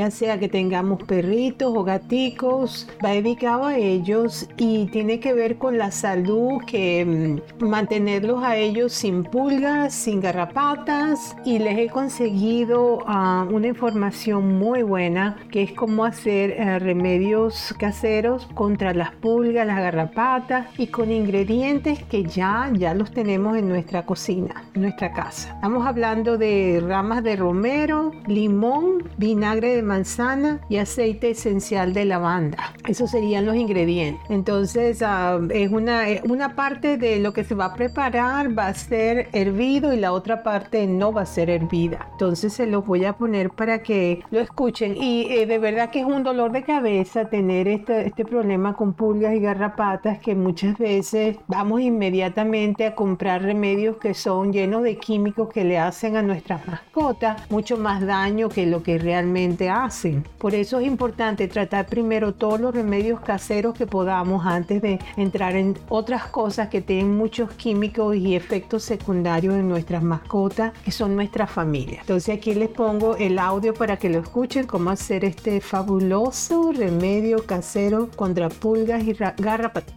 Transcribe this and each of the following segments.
ya sea que tengamos perritos o gaticos, va dedicado a ellos y tiene que ver con la salud, que mm, mantenerlos a ellos sin pulgas, sin garrapatas y les he conseguido ah, una información muy buena que es cómo hacer eh, remedios caseros contra las pulgas, las garrapatas y con ingredientes que ya, ya los tenemos en nuestra cocina, en nuestra casa. Estamos hablando de ramas de romero, limón, vinagre de manzana y aceite esencial de lavanda. Esos serían los ingredientes. Entonces, ah, es una, eh, una parte de lo que se va a preparar va a ser hervido y la otra parte no va a ser hervida. Entonces, se los voy a poner para que lo escuchen. Y eh, de verdad que es un dolor de cabeza tener este, este problema con pulgas y garrapatas que muchas veces vamos inmediatamente a comprar remedios que son llenos de químicos que le hacen a nuestras mascotas mucho más daño que lo que realmente hacen. Por eso es importante tratar primero todos los remedios caseros que podamos antes de entrar en otras cosas que tienen muchos químicos y efectos secundarios en nuestras mascotas, que son nuestra familia. Entonces aquí les pongo el audio para que lo escuchen, cómo hacer este fabuloso remedio casero contra pulgas y garrapatas.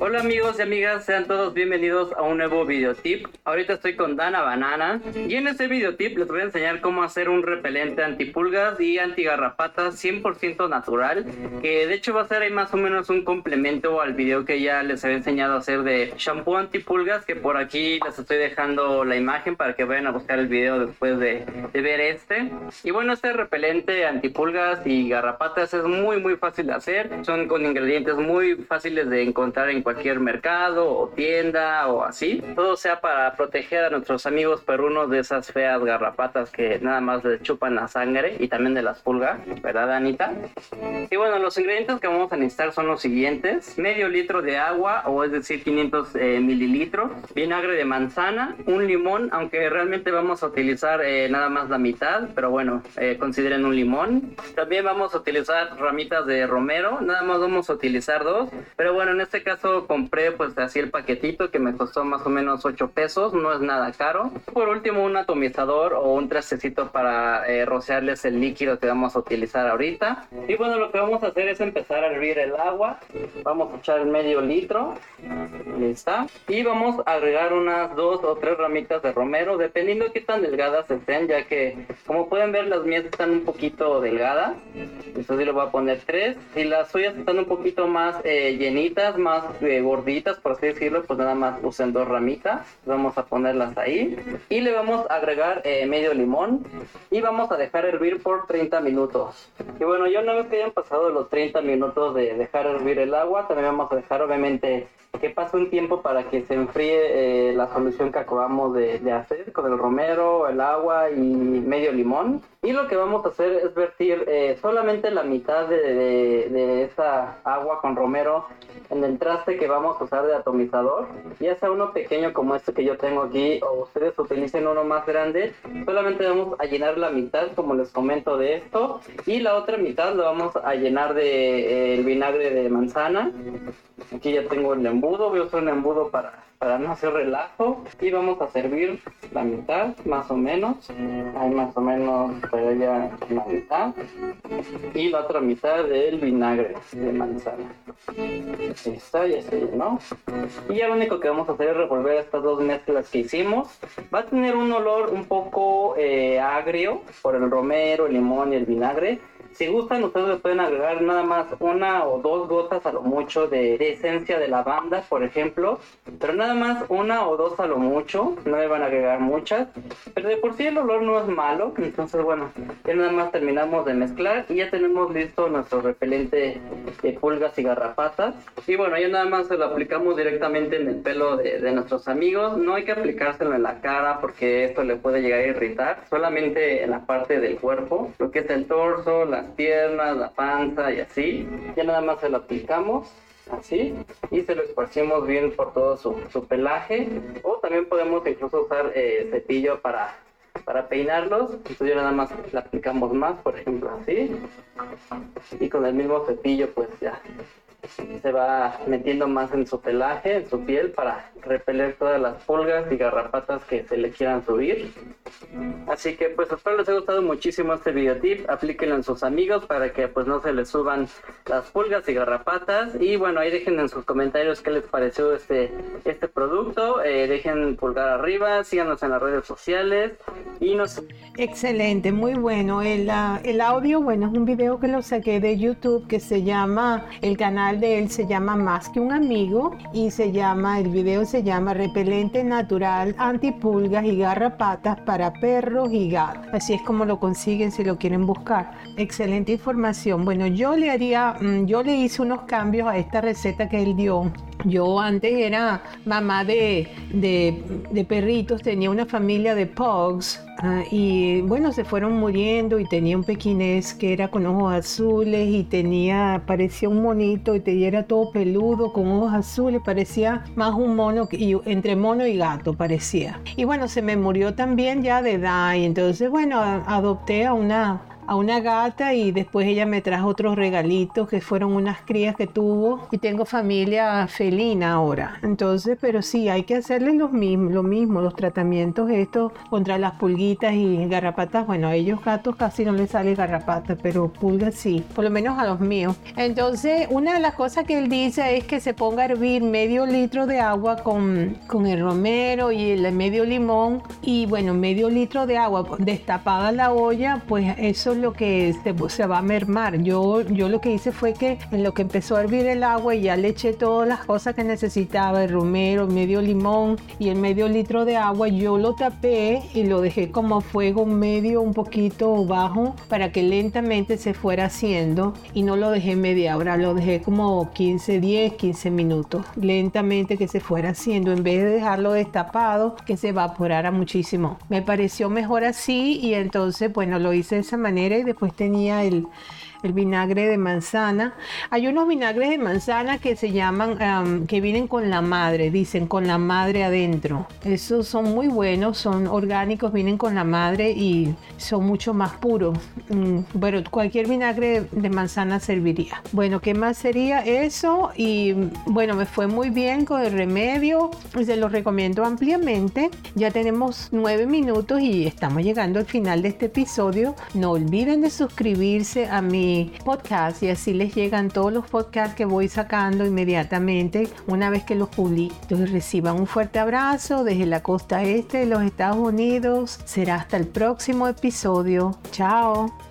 Hola amigos y amigas, sean todos bienvenidos a un nuevo videotip. Ahorita estoy con Dana Banana y en este videotip les voy a enseñar cómo hacer un repelente antipulgas y antigarrapatas 100% natural, que de hecho va a ser ahí más o menos un complemento al video que ya les había enseñado a hacer de shampoo antipulgas, que por aquí les estoy dejando la imagen para que vayan a buscar el video después de, de ver este. Y bueno, este repelente antipulgas y garrapatas es muy muy fácil de hacer, son con ingredientes muy fáciles de encontrar en cualquier mercado o tienda o así. Todo sea para proteger a nuestros amigos perunos de esas feas garrapatas que nada más les chupan la sangre y también de las pulgas, ¿verdad, Anita? Y bueno, los ingredientes que vamos a necesitar son los siguientes: medio litro de agua, o es decir, 500 eh, mililitros, vinagre de manzana, un limón, aunque realmente vamos a utilizar eh, nada más la mitad, pero bueno, eh, consideren un limón. También vamos a utilizar ramitas de romero, nada más vamos a utilizar dos, pero bueno, en este caso compré pues así el paquetito que me costó más o menos 8 pesos, no es nada caro. Por último un atomizador o un trastecito para eh, rociarles el líquido que vamos a utilizar ahorita. Y bueno, lo que vamos a hacer es empezar a hervir el agua. Vamos a echar medio litro. Ahí está. Y vamos a agregar unas dos o tres ramitas de romero, dependiendo de qué tan delgadas estén, ya que como pueden ver las mías están un poquito delgadas. Entonces le voy a poner tres. Si las suyas están un poquito más eh, llenitas, más gorditas, por así decirlo, pues nada más usen dos ramitas. Vamos a ponerlas ahí. Y le vamos a agregar eh, medio limón. Y vamos a dejar hervir por 30 minutos. Y bueno, ya una vez que hayan pasado los 30 minutos de dejar hervir el agua, también vamos a dejar obviamente que pase un tiempo para que se enfríe eh, la solución que acabamos de, hacer con el romero, el agua y medio limón. Y lo que vamos a hacer es vertir eh, solamente la mitad de, de, esa agua con romero en el traste que vamos a usar de atomizador. Ya sea uno pequeño como este que yo tengo aquí o ustedes utilicen uno más grande, solamente vamos a llenar la mitad como les comento de esto. Y la otra mitad lo vamos a llenar de eh, el vinagre de manzana. Aquí ya tengo el embudo, voy a usar un embudo para, para no hacer relajo. Y vamos a servir la mitad, más o menos. Hay más o menos para ya la mitad. Y la otra mitad del vinagre de manzana. Ahí está, ya se llenó. Y ya lo único que vamos a hacer es revolver estas dos mezclas que hicimos. Va a tener un olor un poco eh, agrio por el romero, el limón y el vinagre si gustan, ustedes le pueden agregar nada más una o dos gotas a lo mucho de, esencia de lavanda, por ejemplo. Pero nada más una o dos a lo mucho. No le van a agregar muchas. Pero de por sí el olor no es malo. Entonces, bueno, ya nada más terminamos de mezclar y ya tenemos listo nuestro repelente de pulgas y garrapatas. Y bueno, ya nada más se lo aplicamos directamente en el pelo de, de nuestros amigos. No hay que aplicárselo en la cara porque esto le puede llegar a irritar. Solamente en la parte del cuerpo, lo que es el torso, la las piernas, la panza y así. Ya nada más se lo aplicamos así y se lo esparcimos bien por todo su, pelaje. O también podemos incluso usar eh, cepillo para para peinarlos, entonces ya nada más le aplicamos más, por ejemplo así, y con el mismo cepillo pues ya se va metiendo más en su pelaje, en su piel, para repeler todas las pulgas y garrapatas que se le quieran subir. Así que pues espero les haya gustado muchísimo este video tip, aplíquenlo en sus amigos para que pues no se les suban las pulgas y garrapatas. Y bueno, ahí dejen en sus comentarios qué les pareció este, este producto, eh, dejen pulgar arriba, síganos en las redes sociales y nos... Excelente, muy bueno. El, ah, el audio, bueno, es un video que lo saqué de YouTube que se llama el canal de él se llama Más que un amigo y se llama, el video se llama Repelente Natural Antipulgas y Garrapatas para Perros y Gatos. Así es como lo consiguen si lo quieren buscar. Excelente información. Bueno, yo le haría, mm, yo le hice unos cambios a esta receta que él dio yo antes era mamá de, de, perritos, tenía una familia de pugs ah, y bueno, se fueron muriendo y tenía un pequinés que era con ojos azules y tenía, parecía un monito y era todo peludo con ojos azules, parecía más un mono, y, entre mono y gato parecía. Y bueno, se me murió también ya de edad y entonces bueno, adopté a una a una gata y después ella me trajo otros regalitos que fueron unas crías que tuvo y tengo familia felina ahora. Entonces, pero sí, hay que hacerle los mismos, lo mismo, los tratamientos estos contra las pulguitas y garrapatas. Bueno, a ellos gatos casi no les sale garrapata, pero pulgas sí, por lo menos a los míos. Entonces, una de las cosas que él dice es que se ponga a hervir medio litro de agua con, con el romero y el medio limón y bueno, medio litro de agua destapada la olla, pues eso lo que se, va a mermar. Yo, yo lo que hice fue que en lo que empezó a hervir el agua y ya le eché todas las cosas que necesitaba, el romero, medio limón y el medio litro de agua, yo lo tapé y lo dejé como fuego medio, un poquito bajo, para que lentamente se fuera haciendo y no lo dejé media hora, lo dejé como 15, 10, 15 minutos, lentamente que se fuera haciendo, en vez de dejarlo destapado, que se evaporara muchísimo. Me pareció mejor así y entonces, bueno, lo hice de esa manera y después tenía el, el vinagre de manzana. Hay unos vinagres de manzana que se llaman, que vienen con la madre, dicen con la madre adentro. Esos son muy buenos, son orgánicos, vienen con la madre y son mucho más puros. Mm, bueno, cualquier vinagre de manzana serviría. Bueno, ¿qué más sería eso? Y bueno, me fue muy bien con el remedio, se lo recomiendo ampliamente. Ya tenemos nueve minutos y estamos llegando al final de este episodio. No olviden de suscribirse a podcast y así les llegan todos los podcasts que voy sacando inmediatamente una vez que los publico. Entonces reciban un fuerte abrazo desde la costa este de los Estados Unidos. Será hasta el próximo episodio. Chao.